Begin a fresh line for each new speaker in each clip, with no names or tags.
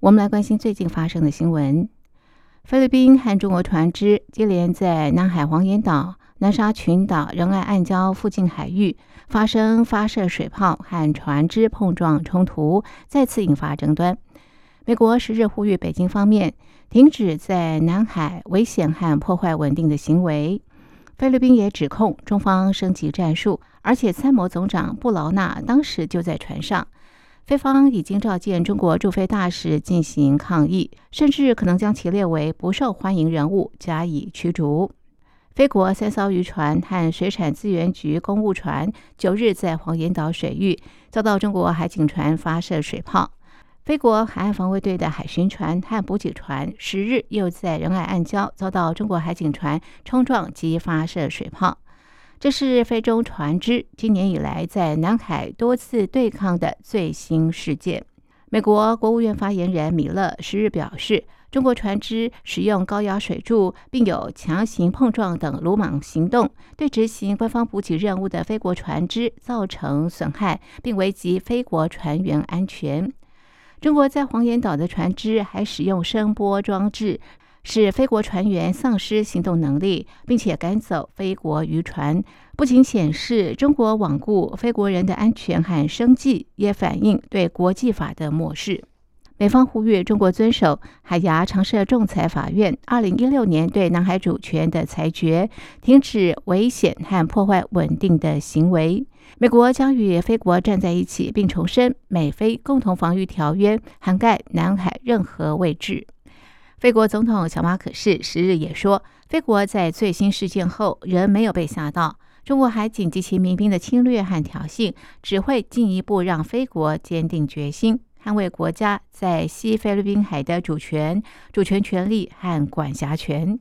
我们来关心最近发生的新闻。菲律宾和中国船只接连在南海黄岩岛、南沙群岛仁爱暗礁附近海域发生发射水炮和船只碰撞冲突，再次引发争端。美国十日呼吁北京方面停止在南海危险和破坏稳定的行为。菲律宾也指控中方升级战术，而且参谋总长布劳纳当时就在船上。菲方已经召见中国驻菲大使进行抗议，甚至可能将其列为不受欢迎人物加以驱逐。菲国三艘渔船和水产资源局公务船九日在黄岩岛水域遭到中国海警船发射水炮。菲国海岸防卫队的海巡船和补给船十日又在仁爱暗礁遭到中国海警船冲撞及发射水炮。这是非洲船只今年以来在南海多次对抗的最新事件。美国国务院发言人米勒十日表示，中国船只使用高压水柱，并有强行碰撞等鲁莽行动，对执行官方补给任务的菲国船只造成损害，并危及菲国船员安全。中国在黄岩岛的船只还使用声波装置。使菲国船员丧失行动能力，并且赶走菲国渔船，不仅显示中国罔顾菲国人的安全和生计，也反映对国际法的漠视。美方呼吁中国遵守海牙常设仲裁法院二零一六年对南海主权的裁决，停止危险和破坏稳定的行为。美国将与菲国站在一起，并重申美菲共同防御条约涵盖南海任何位置。菲国总统小马可是十日也说，菲国在最新事件后仍没有被吓到。中国海警及其民兵的侵略和挑衅，只会进一步让菲国坚定决心捍卫国家在西菲律宾海的主权、主权权利和管辖权。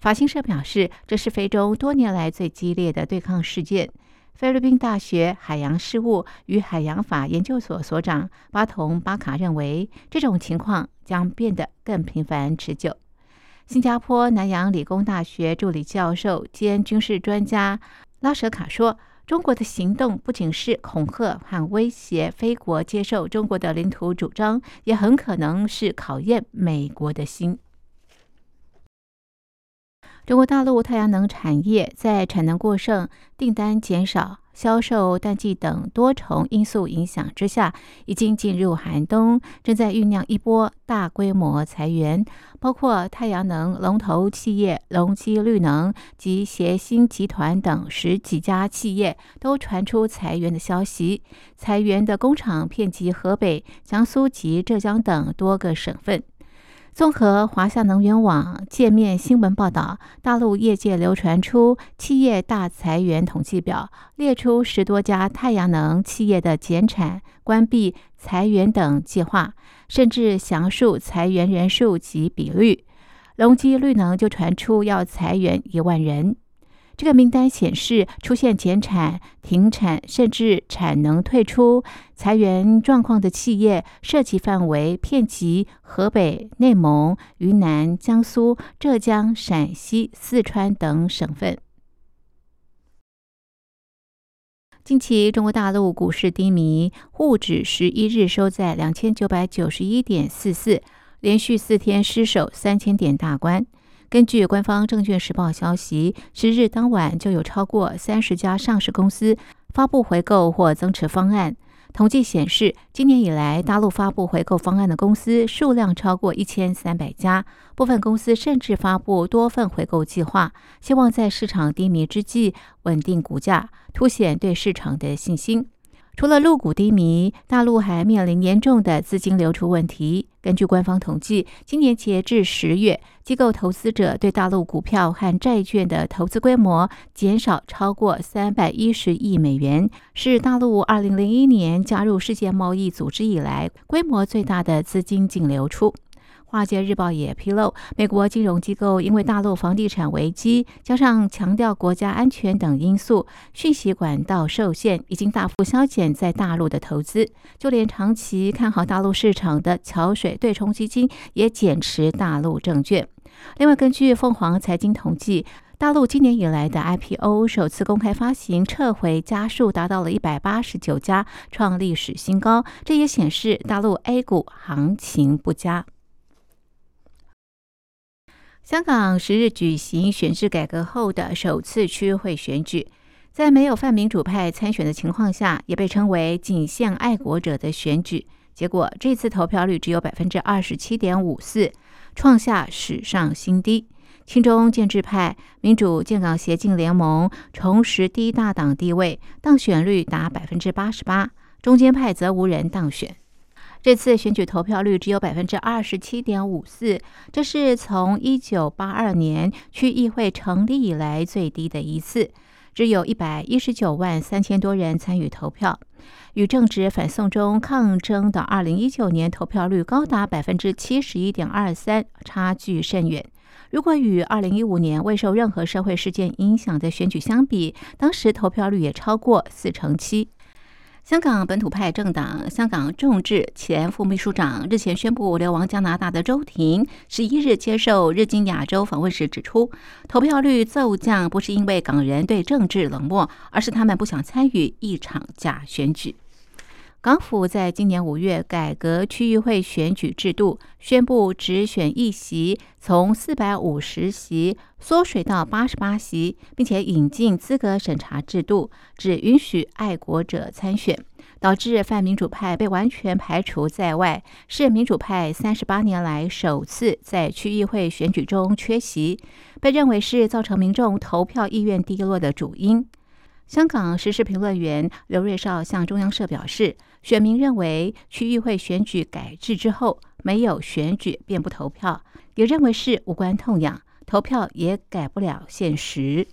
法新社表示，这是非洲多年来最激烈的对抗事件。菲律宾大学海洋事务与海洋法研究所所长巴同巴卡认为，这种情况将变得更频繁持久。新加坡南洋理工大学助理教授兼军事专家拉舍卡说：“中国的行动不仅是恐吓和威胁非国接受中国的领土主张，也很可能是考验美国的心。”中国大陆太阳能产业在产能过剩、订单减少、销售淡季等多重因素影响之下，已经进入寒冬，正在酝酿一波大规模裁员。包括太阳能龙头企业隆基绿能及协鑫集团等十几家企业都传出裁员的消息。裁员的工厂遍及河北、江苏及浙江等多个省份。综合华夏能源网界面新闻报道，大陆业界流传出企业大裁员统计表，列出十多家太阳能企业的减产、关闭、裁员等计划，甚至详述裁员人数及比率。隆基绿能就传出要裁员一万人。这个名单显示，出现减产、停产，甚至产能退出、裁员状况的企业，涉及范围遍及河北、内蒙、云南、江苏、浙江、陕西、四川等省份。近期，中国大陆股市低迷，沪指十一日收在两千九百九十一点四四，连续四天失守三千点大关。根据官方证券时报消息，十日当晚就有超过三十家上市公司发布回购或增持方案。统计显示，今年以来，大陆发布回购方案的公司数量超过一千三百家，部分公司甚至发布多份回购计划，希望在市场低迷之际稳定股价，凸显对市场的信心。除了入股低迷，大陆还面临严重的资金流出问题。根据官方统计，今年截至十月，机构投资者对大陆股票和债券的投资规模减少超过三百一十亿美元，是大陆二零零一年加入世界贸易组织以来规模最大的资金净流出。《华尔街日报》也披露，美国金融机构因为大陆房地产危机，加上强调国家安全等因素，讯息管道受限，已经大幅削减在大陆的投资。就连长期看好大陆市场的桥水对冲基金也减持大陆证券。另外，根据凤凰财经统计，大陆今年以来的 IPO 首次公开发行撤回家数达到了一百八十九家，创历史新高。这也显示大陆 A 股行情不佳。香港十日举行选制改革后的首次区会选举，在没有泛民主派参选的情况下，也被称为仅限爱国者的选举。结果，这次投票率只有百分之二十七点五四，创下史上新低。其中建制派民主建港协进联盟重拾第一大党地位，当选率达百分之八十八；中间派则无人当选。这次选举投票率只有百分之二十七点五四，这是从一九八二年区议会成立以来最低的一次。只有一百一十九万三千多人参与投票，与正值反送中抗争的二零一九年投票率高达百分之七十一点二三，差距甚远。如果与二零一五年未受任何社会事件影响的选举相比，当时投票率也超过四成七。香港本土派政党香港众志前副秘书长日前宣布流亡加拿大的周婷，十一日接受日经亚洲访问时指出，投票率骤降不是因为港人对政治冷漠，而是他们不想参与一场假选举。港府在今年五月改革区域会选举制度，宣布只选一席，从四百五十席缩水到八十八席，并且引进资格审查制度，只允许爱国者参选，导致泛民主派被完全排除在外，是民主派三十八年来首次在区议会选举中缺席，被认为是造成民众投票意愿低落的主因。香港时事评论员刘瑞绍向中央社表示，选民认为区议会选举改制之后没有选举便不投票，也认为是无关痛痒，投票也改不了现实。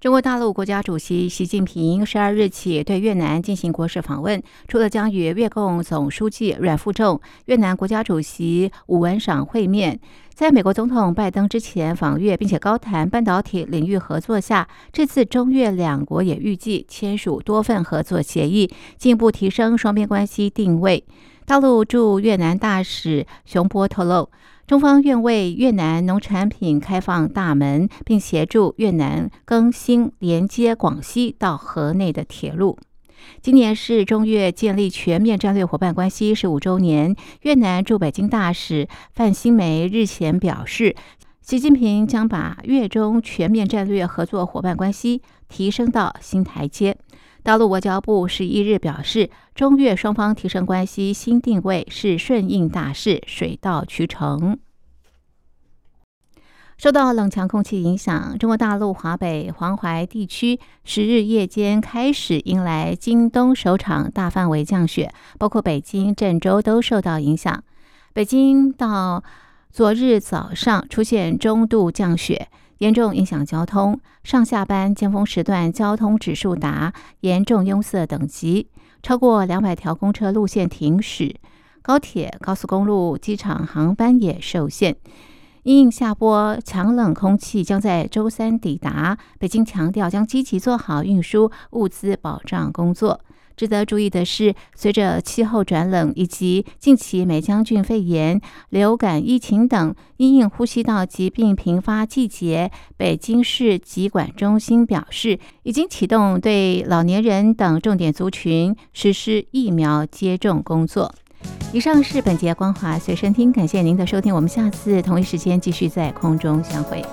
中国大陆国家主席习近平十二日起对越南进行国事访问，除了将与越共总书记阮富仲、越南国家主席武文赏会面，在美国总统拜登之前访越，并且高谈半导体领域合作下，这次中越两国也预计签署多份合作协议，进一步提升双边关系定位。大陆驻越南大使熊波透露。中方愿为越南农产品开放大门，并协助越南更新连接广西到河内的铁路。今年是中越建立全面战略伙伴关系十五周年。越南驻北京大使范新梅日前表示，习近平将把越中全面战略合作伙伴关系提升到新台阶。大陆外交部十一日表示，中越双方提升关系新定位是顺应大势，水到渠成。受到冷强空气影响，中国大陆华北、黄淮地区十日夜间开始迎来今冬首场大范围降雪，包括北京、郑州都受到影响。北京到昨日早上出现中度降雪。严重影响交通，上下班尖峰时段交通指数达严重拥塞等级，超过两百条公车路线停驶，高铁、高速公路、机场航班也受限。因应下波强冷空气将在周三抵达，北京强调将积极做好运输物资保障工作。值得注意的是，随着气候转冷以及近期美将军肺炎、流感疫情等因应呼吸道疾病频发季节，北京市疾管中心表示，已经启动对老年人等重点族群实施疫苗接种工作。以上是本节光华随身听，感谢您的收听，我们下次同一时间继续在空中相会。